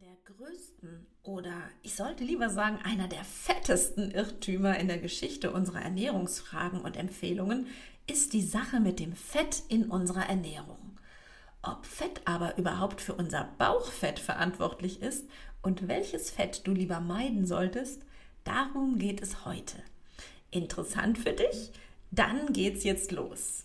der größten oder ich sollte lieber sagen, einer der fettesten Irrtümer in der Geschichte unserer Ernährungsfragen und Empfehlungen ist die Sache mit dem Fett in unserer Ernährung. Ob Fett aber überhaupt für unser Bauchfett verantwortlich ist und welches Fett du lieber meiden solltest, darum geht es heute. Interessant für dich? Dann geht's jetzt los.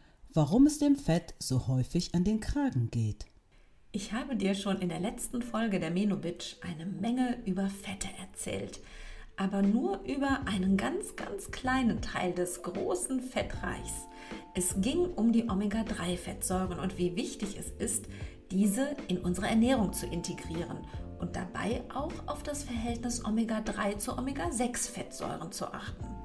warum es dem Fett so häufig an den Kragen geht. Ich habe dir schon in der letzten Folge der Menobitch eine Menge über Fette erzählt, aber nur über einen ganz, ganz kleinen Teil des großen Fettreichs. Es ging um die Omega-3-Fettsäuren und wie wichtig es ist, diese in unsere Ernährung zu integrieren und dabei auch auf das Verhältnis Omega-3 zu Omega-6-Fettsäuren zu achten.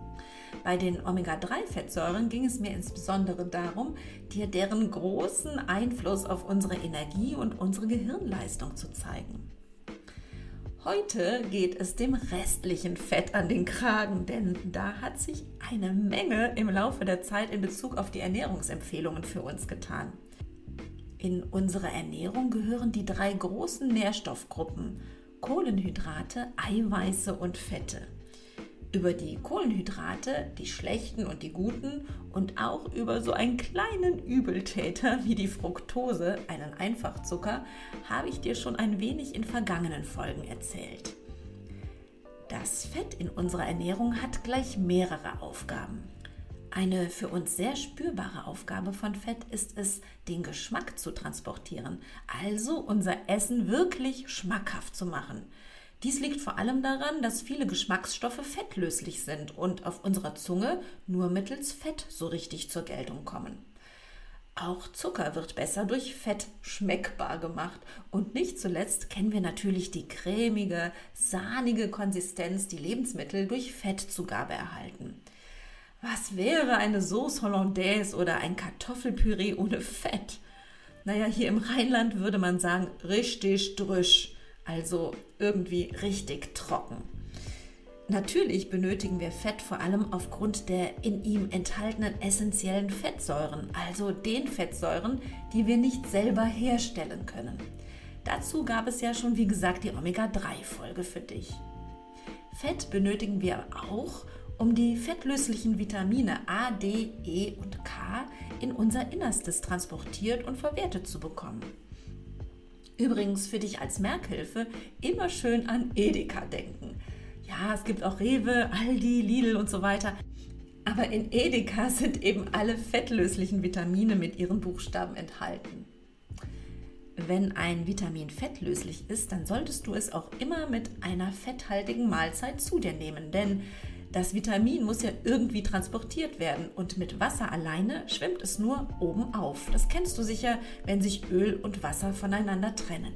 Bei den Omega-3-Fettsäuren ging es mir insbesondere darum, dir deren großen Einfluss auf unsere Energie und unsere Gehirnleistung zu zeigen. Heute geht es dem restlichen Fett an den Kragen, denn da hat sich eine Menge im Laufe der Zeit in Bezug auf die Ernährungsempfehlungen für uns getan. In unsere Ernährung gehören die drei großen Nährstoffgruppen Kohlenhydrate, Eiweiße und Fette über die Kohlenhydrate, die schlechten und die guten und auch über so einen kleinen Übeltäter wie die Fructose, einen Einfachzucker, habe ich dir schon ein wenig in vergangenen Folgen erzählt. Das Fett in unserer Ernährung hat gleich mehrere Aufgaben. Eine für uns sehr spürbare Aufgabe von Fett ist es, den Geschmack zu transportieren, also unser Essen wirklich schmackhaft zu machen. Dies liegt vor allem daran, dass viele Geschmacksstoffe fettlöslich sind und auf unserer Zunge nur mittels Fett so richtig zur Geltung kommen. Auch Zucker wird besser durch Fett schmeckbar gemacht. Und nicht zuletzt kennen wir natürlich die cremige, sahnige Konsistenz, die Lebensmittel durch Fettzugabe erhalten. Was wäre eine Sauce Hollandaise oder ein Kartoffelpüree ohne Fett? Naja, hier im Rheinland würde man sagen, richtig drüsch also irgendwie richtig trocken. Natürlich benötigen wir Fett vor allem aufgrund der in ihm enthaltenen essentiellen Fettsäuren, also den Fettsäuren, die wir nicht selber herstellen können. Dazu gab es ja schon, wie gesagt, die Omega-3-Folge für dich. Fett benötigen wir auch, um die fettlöslichen Vitamine A, D, E und K in unser Innerstes transportiert und verwertet zu bekommen. Übrigens für dich als Merkhilfe immer schön an Edeka denken. Ja, es gibt auch Rewe, Aldi, Lidl und so weiter. Aber in Edeka sind eben alle fettlöslichen Vitamine mit ihren Buchstaben enthalten. Wenn ein Vitamin fettlöslich ist, dann solltest du es auch immer mit einer fetthaltigen Mahlzeit zu dir nehmen, denn das Vitamin muss ja irgendwie transportiert werden und mit Wasser alleine schwimmt es nur oben auf. Das kennst du sicher, wenn sich Öl und Wasser voneinander trennen.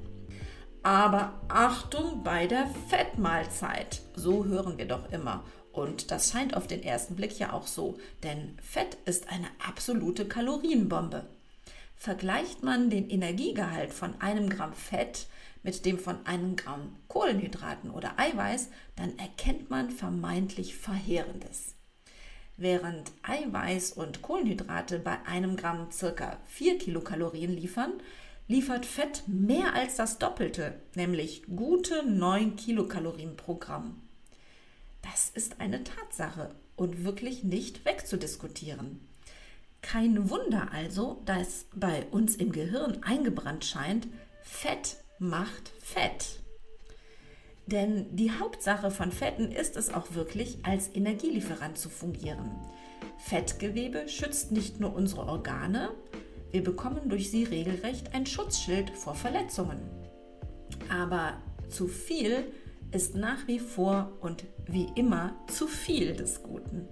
Aber Achtung bei der Fettmahlzeit. So hören wir doch immer. Und das scheint auf den ersten Blick ja auch so, denn Fett ist eine absolute Kalorienbombe. Vergleicht man den Energiegehalt von einem Gramm Fett mit dem von einem Gramm Kohlenhydraten oder Eiweiß, dann erkennt man vermeintlich Verheerendes. Während Eiweiß und Kohlenhydrate bei einem Gramm ca. 4 Kilokalorien liefern, liefert Fett mehr als das Doppelte, nämlich gute 9 Kilokalorien pro Gramm. Das ist eine Tatsache und wirklich nicht wegzudiskutieren. Kein Wunder also, dass bei uns im Gehirn eingebrannt scheint, Fett macht Fett. Denn die Hauptsache von Fetten ist es auch wirklich, als Energielieferant zu fungieren. Fettgewebe schützt nicht nur unsere Organe, wir bekommen durch sie regelrecht ein Schutzschild vor Verletzungen. Aber zu viel ist nach wie vor und wie immer zu viel des Guten.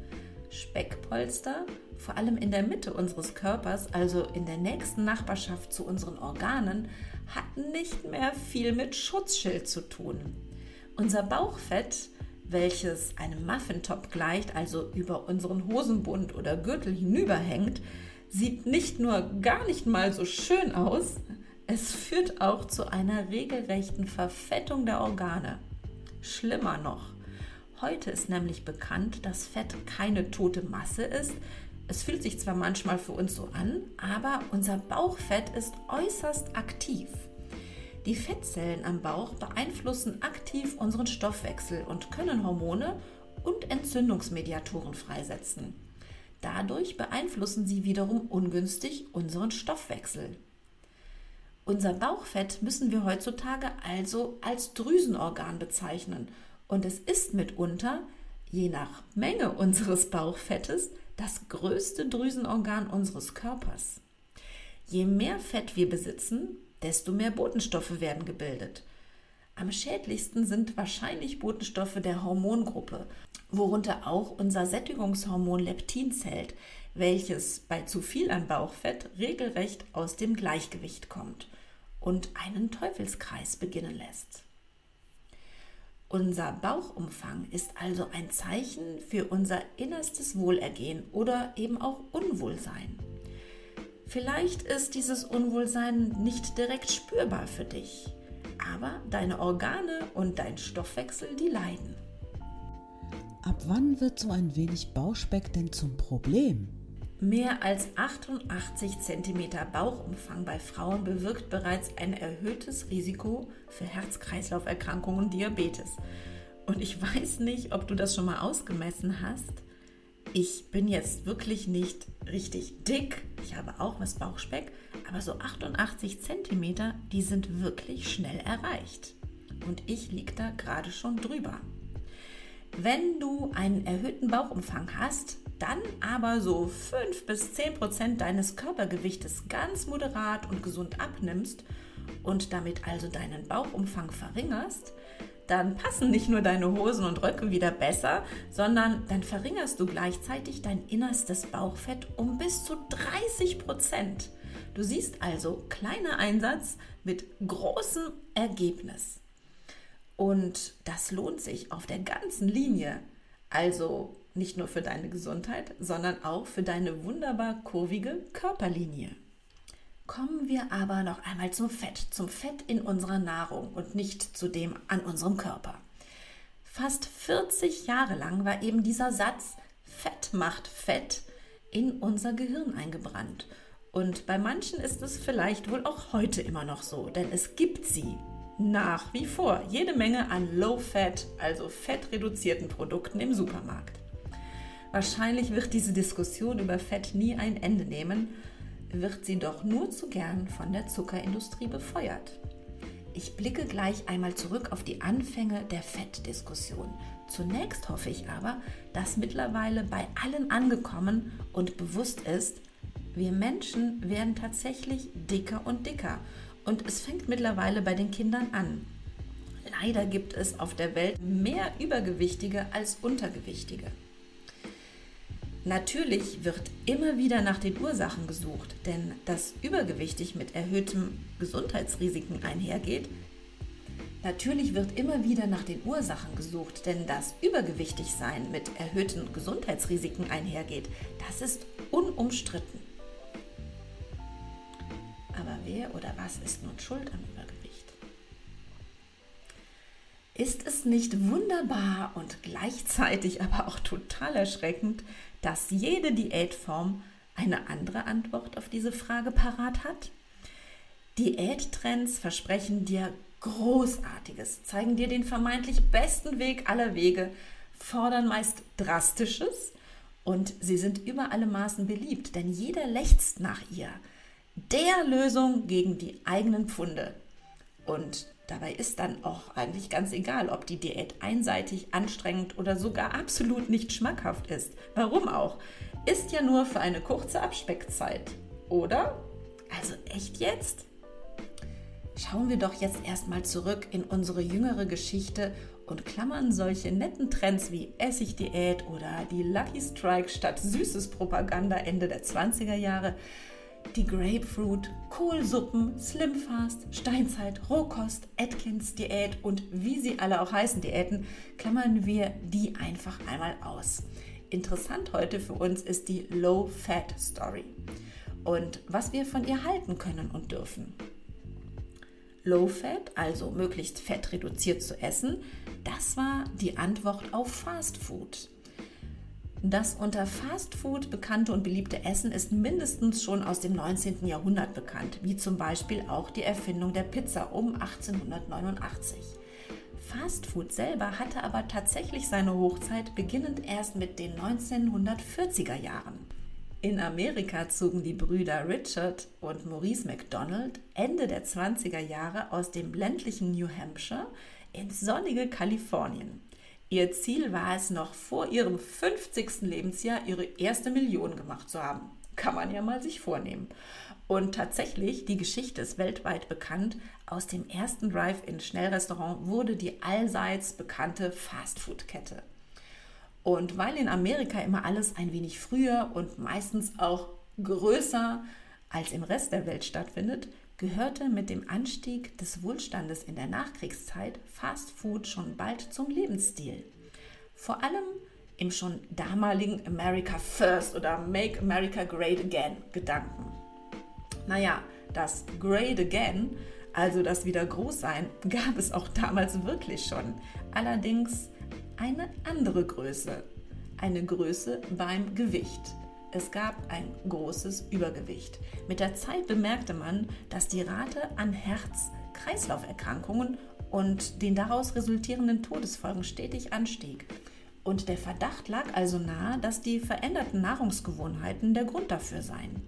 Speckpolster, vor allem in der Mitte unseres Körpers, also in der nächsten Nachbarschaft zu unseren Organen, hat nicht mehr viel mit Schutzschild zu tun. Unser Bauchfett, welches einem Muffintop gleicht, also über unseren Hosenbund oder Gürtel hinüberhängt, sieht nicht nur gar nicht mal so schön aus, es führt auch zu einer regelrechten Verfettung der Organe. Schlimmer noch, heute ist nämlich bekannt, dass Fett keine tote Masse ist. Es fühlt sich zwar manchmal für uns so an, aber unser Bauchfett ist äußerst aktiv. Die Fettzellen am Bauch beeinflussen aktiv unseren Stoffwechsel und können Hormone und Entzündungsmediatoren freisetzen. Dadurch beeinflussen sie wiederum ungünstig unseren Stoffwechsel. Unser Bauchfett müssen wir heutzutage also als Drüsenorgan bezeichnen und es ist mitunter, je nach Menge unseres Bauchfettes, das größte Drüsenorgan unseres Körpers. Je mehr Fett wir besitzen, desto mehr Botenstoffe werden gebildet. Am schädlichsten sind wahrscheinlich Botenstoffe der Hormongruppe, worunter auch unser Sättigungshormon Leptin zählt, welches bei zu viel an Bauchfett regelrecht aus dem Gleichgewicht kommt und einen Teufelskreis beginnen lässt. Unser Bauchumfang ist also ein Zeichen für unser innerstes Wohlergehen oder eben auch Unwohlsein. Vielleicht ist dieses Unwohlsein nicht direkt spürbar für dich, aber deine Organe und dein Stoffwechsel, die leiden. Ab wann wird so ein wenig Bauchspeck denn zum Problem? Mehr als 88 cm Bauchumfang bei Frauen bewirkt bereits ein erhöhtes Risiko für Herz-Kreislauf-Erkrankungen und Diabetes. Und ich weiß nicht, ob du das schon mal ausgemessen hast. Ich bin jetzt wirklich nicht richtig dick. Ich habe auch was Bauchspeck, aber so 88 cm, die sind wirklich schnell erreicht. Und ich liege da gerade schon drüber. Wenn du einen erhöhten Bauchumfang hast, dann aber so 5 bis 10 Prozent deines Körpergewichtes ganz moderat und gesund abnimmst und damit also deinen Bauchumfang verringerst, dann passen nicht nur deine Hosen und Röcke wieder besser, sondern dann verringerst du gleichzeitig dein innerstes Bauchfett um bis zu 30 Prozent. Du siehst also kleiner Einsatz mit großem Ergebnis. Und das lohnt sich auf der ganzen Linie. Also nicht nur für deine Gesundheit, sondern auch für deine wunderbar kurvige Körperlinie. Kommen wir aber noch einmal zum Fett, zum Fett in unserer Nahrung und nicht zu dem an unserem Körper. Fast 40 Jahre lang war eben dieser Satz Fett macht Fett in unser Gehirn eingebrannt. Und bei manchen ist es vielleicht wohl auch heute immer noch so, denn es gibt sie nach wie vor jede Menge an Low-Fat, also fettreduzierten Produkten im Supermarkt. Wahrscheinlich wird diese Diskussion über Fett nie ein Ende nehmen, wird sie doch nur zu gern von der Zuckerindustrie befeuert. Ich blicke gleich einmal zurück auf die Anfänge der Fettdiskussion. Zunächst hoffe ich aber, dass mittlerweile bei allen angekommen und bewusst ist, wir Menschen werden tatsächlich dicker und dicker. Und es fängt mittlerweile bei den Kindern an. Leider gibt es auf der Welt mehr Übergewichtige als Untergewichtige. Natürlich wird immer wieder nach den Ursachen gesucht, denn dass übergewichtig mit erhöhtem Gesundheitsrisiken einhergeht, Natürlich wird immer wieder nach den Ursachen gesucht, denn dass Übergewichtigsein mit erhöhten Gesundheitsrisiken einhergeht, das ist unumstritten. Aber wer oder was ist nun schuld am Übergewicht? Ist es nicht wunderbar und gleichzeitig aber auch total erschreckend, dass jede Diätform eine andere Antwort auf diese Frage parat hat? Diättrends versprechen dir Großartiges, zeigen dir den vermeintlich besten Weg aller Wege, fordern meist Drastisches und sie sind über alle Maßen beliebt, denn jeder lechzt nach ihr. Der Lösung gegen die eigenen Pfunde. Und dabei ist dann auch eigentlich ganz egal, ob die Diät einseitig, anstrengend oder sogar absolut nicht schmackhaft ist. Warum auch? Ist ja nur für eine kurze Abspeckzeit. Oder? Also echt jetzt? Schauen wir doch jetzt erstmal zurück in unsere jüngere Geschichte und klammern solche netten Trends wie Essigdiät oder die Lucky Strike statt Süßes Propaganda Ende der 20er Jahre, die Grapefruit, Kohlsuppen, Slimfast, Steinzeit, Rohkost, Atkins Diät und wie sie alle auch heißen Diäten, klammern wir die einfach einmal aus. Interessant heute für uns ist die Low Fat Story und was wir von ihr halten können und dürfen. Low Fat, also möglichst fettreduziert zu essen, das war die Antwort auf Fast Food. Das unter Fast Food bekannte und beliebte Essen ist mindestens schon aus dem 19. Jahrhundert bekannt, wie zum Beispiel auch die Erfindung der Pizza um 1889. Fast Food selber hatte aber tatsächlich seine Hochzeit beginnend erst mit den 1940er Jahren. In Amerika zogen die Brüder Richard und Maurice McDonald Ende der 20er Jahre aus dem ländlichen New Hampshire ins sonnige Kalifornien. Ihr Ziel war es, noch vor ihrem 50. Lebensjahr ihre erste Million gemacht zu haben. Kann man ja mal sich vornehmen. Und tatsächlich, die Geschichte ist weltweit bekannt. Aus dem ersten Drive-In-Schnellrestaurant wurde die allseits bekannte Fastfood-Kette. Und weil in Amerika immer alles ein wenig früher und meistens auch größer als im Rest der Welt stattfindet, gehörte mit dem Anstieg des Wohlstandes in der Nachkriegszeit Fast Food schon bald zum Lebensstil. Vor allem im schon damaligen America First oder Make America Great Again Gedanken. Naja, das Great Again, also das Wiedergroßsein, gab es auch damals wirklich schon. Allerdings eine andere Größe, eine Größe beim Gewicht. Es gab ein großes Übergewicht. Mit der Zeit bemerkte man, dass die Rate an Herz-Kreislauf-Erkrankungen und den daraus resultierenden Todesfolgen stetig anstieg. Und der Verdacht lag also nahe, dass die veränderten Nahrungsgewohnheiten der Grund dafür seien.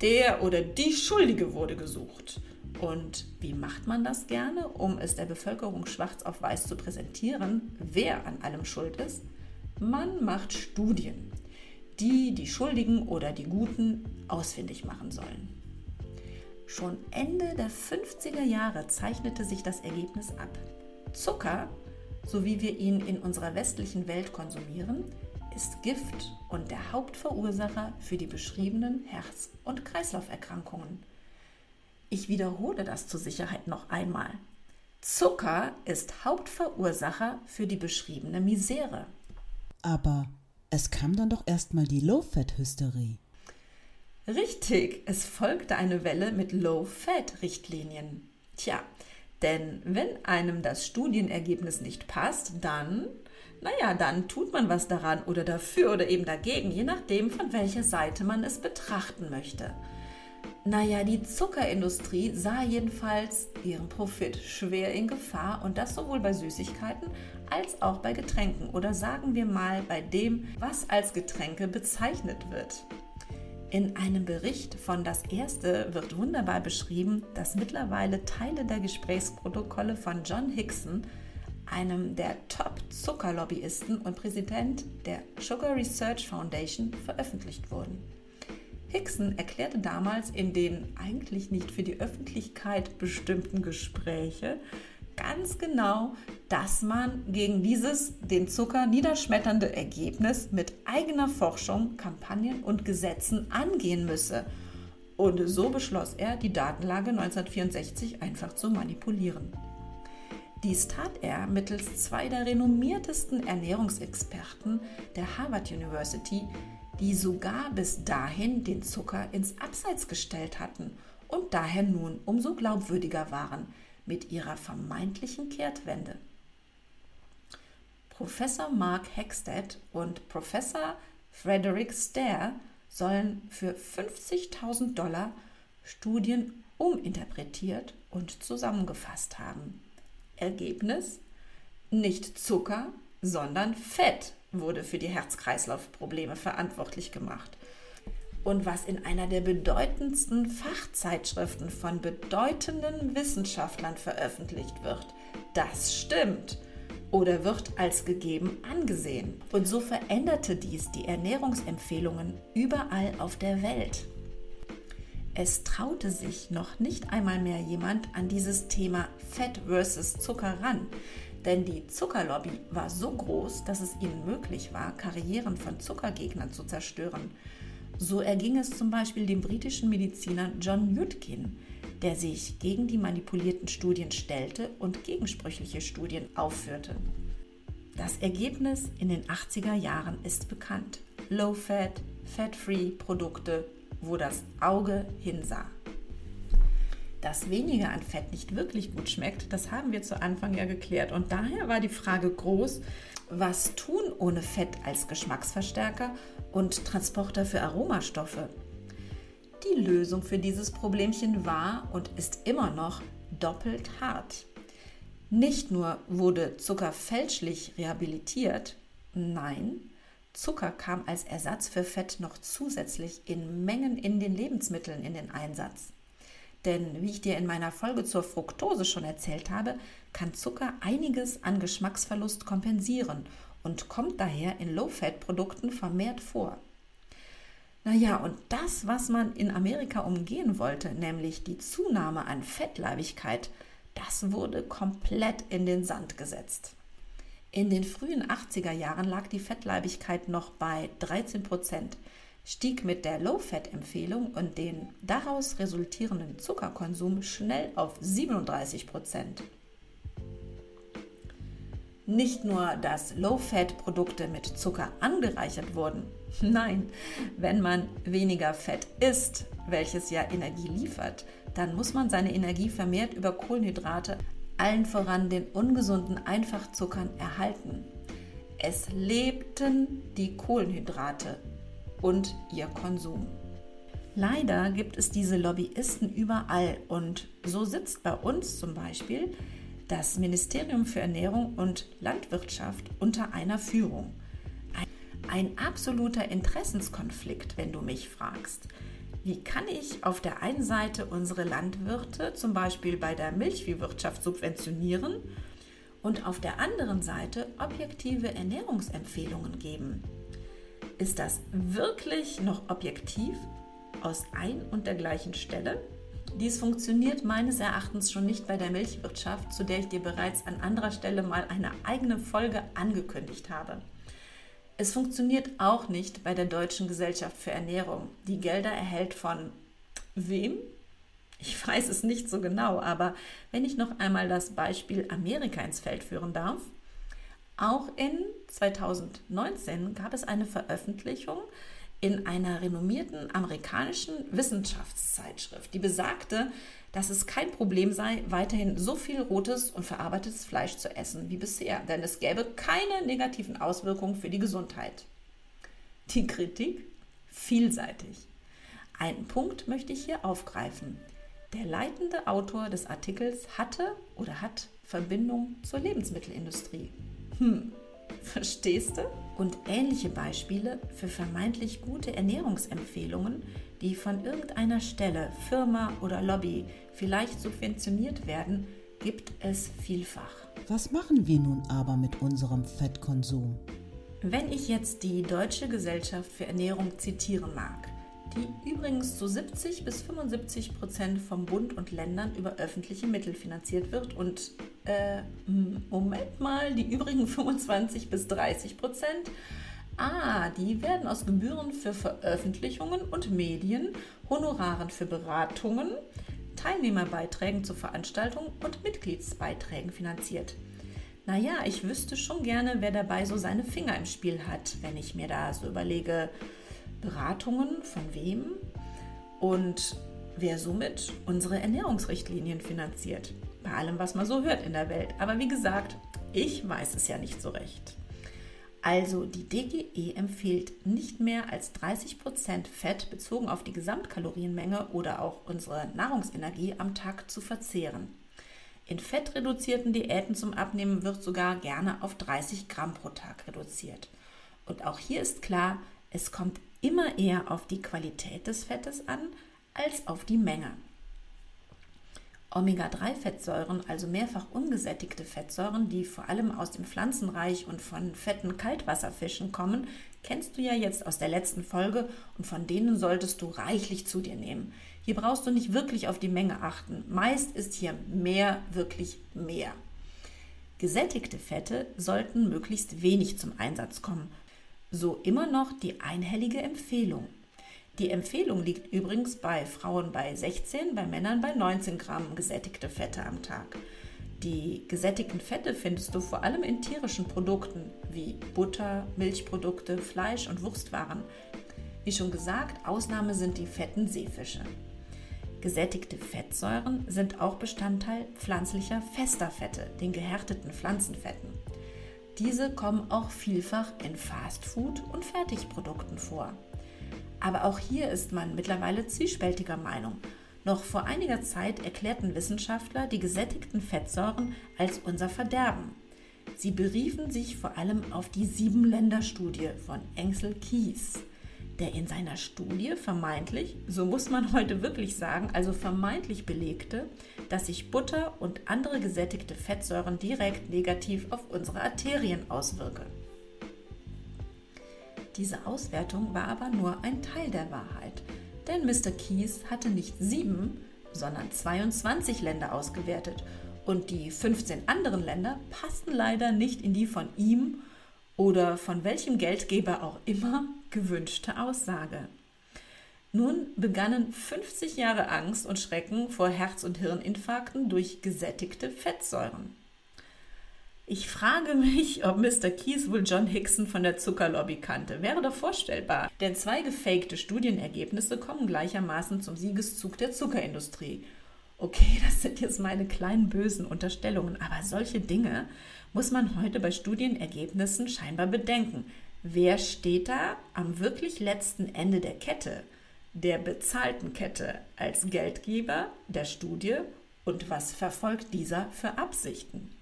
Der oder die Schuldige wurde gesucht. Und wie macht man das gerne, um es der Bevölkerung schwarz auf weiß zu präsentieren, wer an allem schuld ist? Man macht Studien, die die Schuldigen oder die Guten ausfindig machen sollen. Schon Ende der 50er Jahre zeichnete sich das Ergebnis ab. Zucker, so wie wir ihn in unserer westlichen Welt konsumieren, ist Gift und der Hauptverursacher für die beschriebenen Herz- und Kreislauferkrankungen. Ich wiederhole das zur Sicherheit noch einmal. Zucker ist Hauptverursacher für die beschriebene Misere. Aber es kam dann doch erstmal die Low-Fat-Hysterie. Richtig, es folgte eine Welle mit Low-Fat-Richtlinien. Tja, denn wenn einem das Studienergebnis nicht passt, dann, naja, dann tut man was daran oder dafür oder eben dagegen, je nachdem, von welcher Seite man es betrachten möchte. Naja, die Zuckerindustrie sah jedenfalls ihren Profit schwer in Gefahr und das sowohl bei Süßigkeiten als auch bei Getränken oder sagen wir mal bei dem, was als Getränke bezeichnet wird. In einem Bericht von Das Erste wird wunderbar beschrieben, dass mittlerweile Teile der Gesprächsprotokolle von John Hickson, einem der Top-Zuckerlobbyisten und Präsident der Sugar Research Foundation, veröffentlicht wurden. Hickson erklärte damals in den eigentlich nicht für die Öffentlichkeit bestimmten Gespräche ganz genau, dass man gegen dieses den Zucker niederschmetternde Ergebnis mit eigener Forschung, Kampagnen und Gesetzen angehen müsse. Und so beschloss er, die Datenlage 1964 einfach zu manipulieren. Dies tat er mittels zwei der renommiertesten Ernährungsexperten der Harvard University, die sogar bis dahin den Zucker ins Abseits gestellt hatten und daher nun umso glaubwürdiger waren mit ihrer vermeintlichen Kehrtwende. Professor Mark Hexted und Professor Frederick Stair sollen für 50.000 Dollar Studien uminterpretiert und zusammengefasst haben. Ergebnis? Nicht Zucker, sondern Fett wurde für die Herz-Kreislauf-Probleme verantwortlich gemacht. Und was in einer der bedeutendsten Fachzeitschriften von bedeutenden Wissenschaftlern veröffentlicht wird, das stimmt oder wird als gegeben angesehen. Und so veränderte dies die Ernährungsempfehlungen überall auf der Welt. Es traute sich noch nicht einmal mehr jemand an dieses Thema Fett versus Zucker ran. Denn die Zuckerlobby war so groß, dass es ihnen möglich war, Karrieren von Zuckergegnern zu zerstören. So erging es zum Beispiel dem britischen Mediziner John Yudkin, der sich gegen die manipulierten Studien stellte und gegensprüchliche Studien aufführte. Das Ergebnis in den 80er Jahren ist bekannt. Low-Fat, Fat-Free Produkte, wo das Auge hinsah. Dass weniger an Fett nicht wirklich gut schmeckt, das haben wir zu Anfang ja geklärt. Und daher war die Frage groß, was tun ohne Fett als Geschmacksverstärker und Transporter für Aromastoffe? Die Lösung für dieses Problemchen war und ist immer noch doppelt hart. Nicht nur wurde Zucker fälschlich rehabilitiert, nein, Zucker kam als Ersatz für Fett noch zusätzlich in Mengen in den Lebensmitteln in den Einsatz. Denn wie ich dir in meiner Folge zur Fructose schon erzählt habe, kann Zucker einiges an Geschmacksverlust kompensieren und kommt daher in Low-Fat-Produkten vermehrt vor. Naja, und das, was man in Amerika umgehen wollte, nämlich die Zunahme an Fettleibigkeit, das wurde komplett in den Sand gesetzt. In den frühen 80er Jahren lag die Fettleibigkeit noch bei 13 Prozent, stieg mit der Low-Fat-Empfehlung und den daraus resultierenden Zuckerkonsum schnell auf 37 Prozent. Nicht nur, dass Low-Fat-Produkte mit Zucker angereichert wurden, nein, wenn man weniger Fett isst, welches ja Energie liefert, dann muss man seine Energie vermehrt über Kohlenhydrate, allen voran den ungesunden Einfachzuckern, erhalten. Es lebten die Kohlenhydrate und ihr Konsum. Leider gibt es diese Lobbyisten überall und so sitzt bei uns zum Beispiel das Ministerium für Ernährung und Landwirtschaft unter einer Führung. Ein, ein absoluter Interessenskonflikt, wenn du mich fragst. Wie kann ich auf der einen Seite unsere Landwirte zum Beispiel bei der Milchviehwirtschaft subventionieren und auf der anderen Seite objektive Ernährungsempfehlungen geben? Ist das wirklich noch objektiv aus ein und der gleichen Stelle? Dies funktioniert meines Erachtens schon nicht bei der Milchwirtschaft, zu der ich dir bereits an anderer Stelle mal eine eigene Folge angekündigt habe. Es funktioniert auch nicht bei der Deutschen Gesellschaft für Ernährung. Die Gelder erhält von wem? Ich weiß es nicht so genau, aber wenn ich noch einmal das Beispiel Amerika ins Feld führen darf, auch in 2019 gab es eine Veröffentlichung in einer renommierten amerikanischen Wissenschaftszeitschrift, die besagte, dass es kein Problem sei, weiterhin so viel rotes und verarbeitetes Fleisch zu essen wie bisher, denn es gäbe keine negativen Auswirkungen für die Gesundheit. Die Kritik? Vielseitig. Einen Punkt möchte ich hier aufgreifen. Der leitende Autor des Artikels hatte oder hat Verbindung zur Lebensmittelindustrie. Hm, verstehst du? Und ähnliche Beispiele für vermeintlich gute Ernährungsempfehlungen, die von irgendeiner Stelle, Firma oder Lobby vielleicht subventioniert werden, gibt es vielfach. Was machen wir nun aber mit unserem Fettkonsum? Wenn ich jetzt die Deutsche Gesellschaft für Ernährung zitieren mag, die übrigens zu 70 bis 75 Prozent vom Bund und Ländern über öffentliche Mittel finanziert wird und äh, Moment mal, die übrigen 25 bis 30 Prozent, ah, die werden aus Gebühren für Veröffentlichungen und Medien, Honoraren für Beratungen, Teilnehmerbeiträgen zu Veranstaltungen und Mitgliedsbeiträgen finanziert. Naja, ich wüsste schon gerne, wer dabei so seine Finger im Spiel hat, wenn ich mir da so überlege, Beratungen von wem und wer somit unsere Ernährungsrichtlinien finanziert. Bei allem, was man so hört in der Welt. Aber wie gesagt, ich weiß es ja nicht so recht. Also die DGE empfiehlt nicht mehr als 30% Fett bezogen auf die Gesamtkalorienmenge oder auch unsere Nahrungsenergie am Tag zu verzehren. In fettreduzierten Diäten zum Abnehmen wird sogar gerne auf 30 Gramm pro Tag reduziert. Und auch hier ist klar, es kommt immer eher auf die Qualität des Fettes an als auf die Menge. Omega-3-Fettsäuren, also mehrfach ungesättigte Fettsäuren, die vor allem aus dem Pflanzenreich und von fetten Kaltwasserfischen kommen, kennst du ja jetzt aus der letzten Folge und von denen solltest du reichlich zu dir nehmen. Hier brauchst du nicht wirklich auf die Menge achten. Meist ist hier mehr wirklich mehr. Gesättigte Fette sollten möglichst wenig zum Einsatz kommen. So immer noch die einhellige Empfehlung. Die Empfehlung liegt übrigens bei Frauen bei 16, bei Männern bei 19 Gramm gesättigte Fette am Tag. Die gesättigten Fette findest du vor allem in tierischen Produkten wie Butter, Milchprodukte, Fleisch und Wurstwaren. Wie schon gesagt, Ausnahme sind die fetten Seefische. Gesättigte Fettsäuren sind auch Bestandteil pflanzlicher fester Fette, den gehärteten Pflanzenfetten. Diese kommen auch vielfach in Fastfood und Fertigprodukten vor. Aber auch hier ist man mittlerweile zwiespältiger Meinung noch vor einiger Zeit erklärten Wissenschaftler die gesättigten Fettsäuren als unser Verderben. Sie beriefen sich vor allem auf die Sieben-Länder-Studie von Engsel Kies, der in seiner Studie vermeintlich, so muss man heute wirklich sagen, also vermeintlich belegte, dass sich Butter und andere gesättigte Fettsäuren direkt negativ auf unsere Arterien auswirke. Diese Auswertung war aber nur ein Teil der Wahrheit, denn Mr. Keys hatte nicht sieben, sondern 22 Länder ausgewertet und die 15 anderen Länder passten leider nicht in die von ihm oder von welchem Geldgeber auch immer gewünschte Aussage. Nun begannen 50 Jahre Angst und Schrecken vor Herz- und Hirninfarkten durch gesättigte Fettsäuren. Ich frage mich, ob Mr. Keys wohl John Hickson von der Zuckerlobby kannte. Wäre doch vorstellbar. Denn zwei gefakte Studienergebnisse kommen gleichermaßen zum Siegeszug der Zuckerindustrie. Okay, das sind jetzt meine kleinen bösen Unterstellungen, aber solche Dinge muss man heute bei Studienergebnissen scheinbar bedenken. Wer steht da am wirklich letzten Ende der Kette, der bezahlten Kette, als Geldgeber der Studie und was verfolgt dieser für Absichten?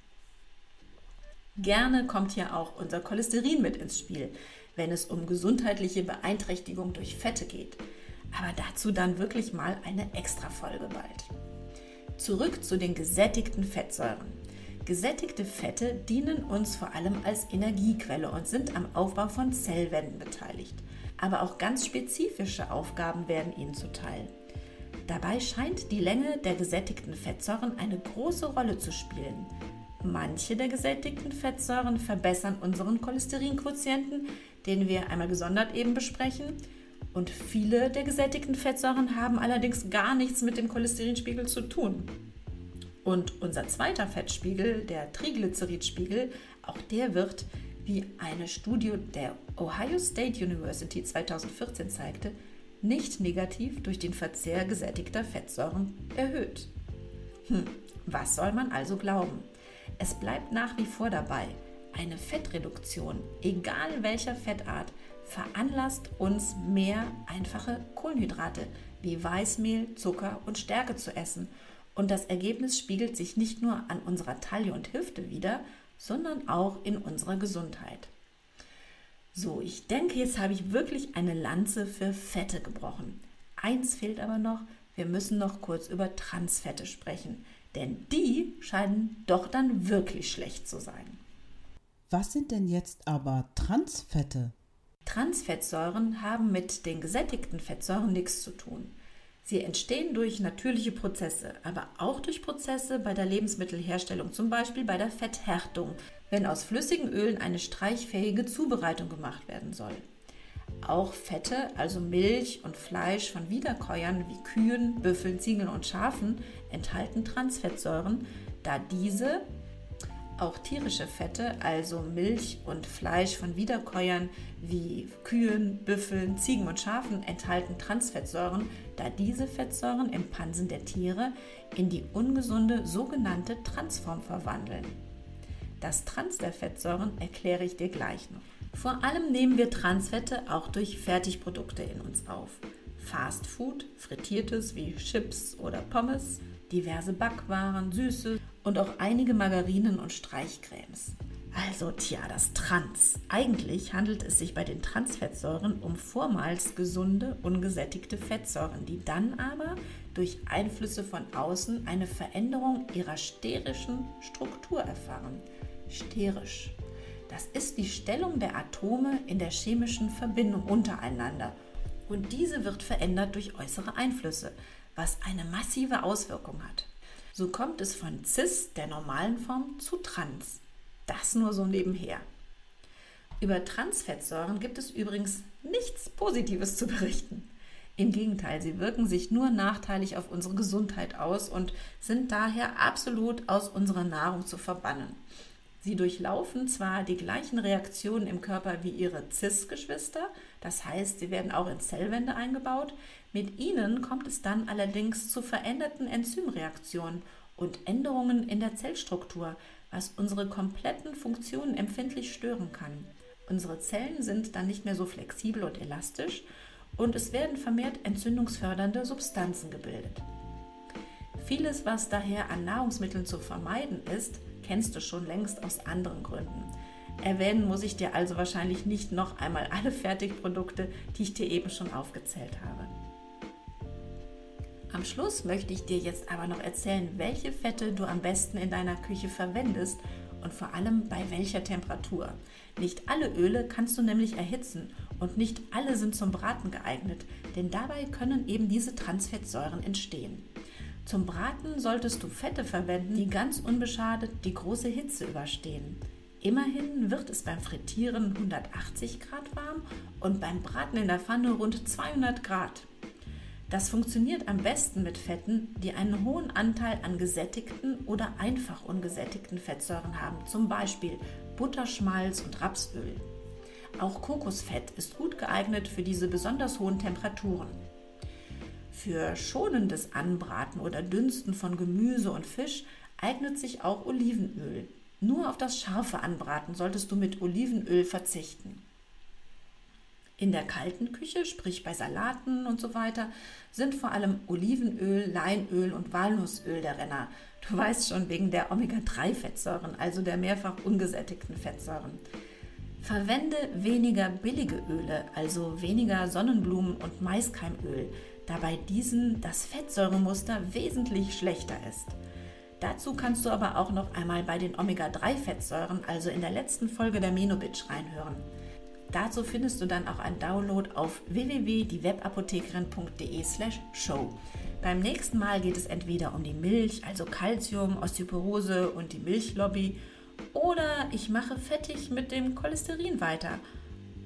Gerne kommt hier auch unser Cholesterin mit ins Spiel, wenn es um gesundheitliche Beeinträchtigung durch Fette geht. Aber dazu dann wirklich mal eine Extra-Folge bald. Zurück zu den gesättigten Fettsäuren. Gesättigte Fette dienen uns vor allem als Energiequelle und sind am Aufbau von Zellwänden beteiligt. Aber auch ganz spezifische Aufgaben werden ihnen zuteil. Dabei scheint die Länge der gesättigten Fettsäuren eine große Rolle zu spielen. Manche der gesättigten Fettsäuren verbessern unseren Cholesterinquotienten, den wir einmal gesondert eben besprechen. Und viele der gesättigten Fettsäuren haben allerdings gar nichts mit dem Cholesterinspiegel zu tun. Und unser zweiter Fettspiegel, der Triglyceridspiegel, auch der wird, wie eine Studie der Ohio State University 2014 zeigte, nicht negativ durch den Verzehr gesättigter Fettsäuren erhöht. Hm, was soll man also glauben? Es bleibt nach wie vor dabei, eine Fettreduktion, egal welcher Fettart, veranlasst uns mehr einfache Kohlenhydrate wie Weißmehl, Zucker und Stärke zu essen. Und das Ergebnis spiegelt sich nicht nur an unserer Taille und Hüfte wider, sondern auch in unserer Gesundheit. So, ich denke, jetzt habe ich wirklich eine Lanze für Fette gebrochen. Eins fehlt aber noch, wir müssen noch kurz über Transfette sprechen. Denn die scheinen doch dann wirklich schlecht zu sein. Was sind denn jetzt aber Transfette? Transfettsäuren haben mit den gesättigten Fettsäuren nichts zu tun. Sie entstehen durch natürliche Prozesse, aber auch durch Prozesse bei der Lebensmittelherstellung, zum Beispiel bei der Fetthärtung, wenn aus flüssigen Ölen eine streichfähige Zubereitung gemacht werden soll. Auch Fette, also Milch und Fleisch von Wiederkäuern wie Kühen, Büffeln, Ziegeln und Schafen, enthalten Transfettsäuren, da diese auch tierische Fette, also Milch und Fleisch von Wiederkäuern wie Kühen, Büffeln, Ziegen und Schafen, enthalten Transfettsäuren, da diese Fettsäuren im Pansen der Tiere in die ungesunde sogenannte Transform verwandeln. Das Trans der Fettsäuren erkläre ich dir gleich noch. Vor allem nehmen wir Transfette auch durch Fertigprodukte in uns auf. Fast Food, frittiertes wie Chips oder Pommes, diverse Backwaren, Süße und auch einige Margarinen und Streichcremes. Also, tja, das Trans. Eigentlich handelt es sich bei den Transfettsäuren um vormals gesunde, ungesättigte Fettsäuren, die dann aber durch Einflüsse von außen eine Veränderung ihrer sterischen Struktur erfahren. Sterisch. Das ist die Stellung der Atome in der chemischen Verbindung untereinander. Und diese wird verändert durch äußere Einflüsse, was eine massive Auswirkung hat. So kommt es von cis, der normalen Form, zu trans. Das nur so nebenher. Über Transfettsäuren gibt es übrigens nichts Positives zu berichten. Im Gegenteil, sie wirken sich nur nachteilig auf unsere Gesundheit aus und sind daher absolut aus unserer Nahrung zu verbannen. Sie durchlaufen zwar die gleichen Reaktionen im Körper wie ihre CIS-Geschwister, das heißt, sie werden auch in Zellwände eingebaut, mit ihnen kommt es dann allerdings zu veränderten Enzymreaktionen und Änderungen in der Zellstruktur, was unsere kompletten Funktionen empfindlich stören kann. Unsere Zellen sind dann nicht mehr so flexibel und elastisch und es werden vermehrt entzündungsfördernde Substanzen gebildet. Vieles, was daher an Nahrungsmitteln zu vermeiden ist, kennst du schon längst aus anderen Gründen. Erwähnen muss ich dir also wahrscheinlich nicht noch einmal alle Fertigprodukte, die ich dir eben schon aufgezählt habe. Am Schluss möchte ich dir jetzt aber noch erzählen, welche Fette du am besten in deiner Küche verwendest und vor allem bei welcher Temperatur. Nicht alle Öle kannst du nämlich erhitzen und nicht alle sind zum Braten geeignet, denn dabei können eben diese Transfettsäuren entstehen. Zum Braten solltest du Fette verwenden, die ganz unbeschadet die große Hitze überstehen. Immerhin wird es beim Frittieren 180 Grad warm und beim Braten in der Pfanne rund 200 Grad. Das funktioniert am besten mit Fetten, die einen hohen Anteil an gesättigten oder einfach ungesättigten Fettsäuren haben, zum Beispiel Butterschmalz und Rapsöl. Auch Kokosfett ist gut geeignet für diese besonders hohen Temperaturen. Für schonendes Anbraten oder Dünsten von Gemüse und Fisch eignet sich auch Olivenöl. Nur auf das scharfe Anbraten solltest du mit Olivenöl verzichten. In der kalten Küche, sprich bei Salaten und so weiter, sind vor allem Olivenöl, Leinöl und Walnussöl der Renner. Du weißt schon wegen der Omega-3-Fettsäuren, also der mehrfach ungesättigten Fettsäuren. Verwende weniger billige Öle, also weniger Sonnenblumen- und Maiskeimöl, da bei diesen das Fettsäuremuster wesentlich schlechter ist. Dazu kannst du aber auch noch einmal bei den Omega-3-Fettsäuren, also in der letzten Folge der Menobitch, reinhören. Dazu findest du dann auch ein Download auf www.diewebapothekerin.de/show. Beim nächsten Mal geht es entweder um die Milch, also Calcium, Osteoporose und die Milchlobby, oder ich mache fettig mit dem Cholesterin weiter.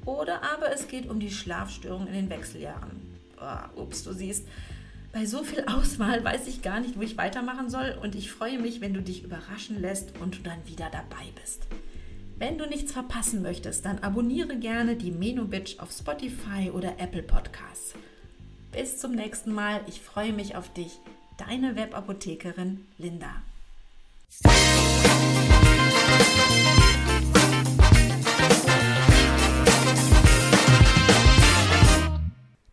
Oder aber es geht um die Schlafstörung in den Wechseljahren. Oh, ups, du siehst, bei so viel Auswahl weiß ich gar nicht, wo ich weitermachen soll und ich freue mich, wenn du dich überraschen lässt und du dann wieder dabei bist. Wenn du nichts verpassen möchtest, dann abonniere gerne die Menobitch auf Spotify oder Apple Podcasts. Bis zum nächsten Mal. Ich freue mich auf dich. Deine Webapothekerin Linda.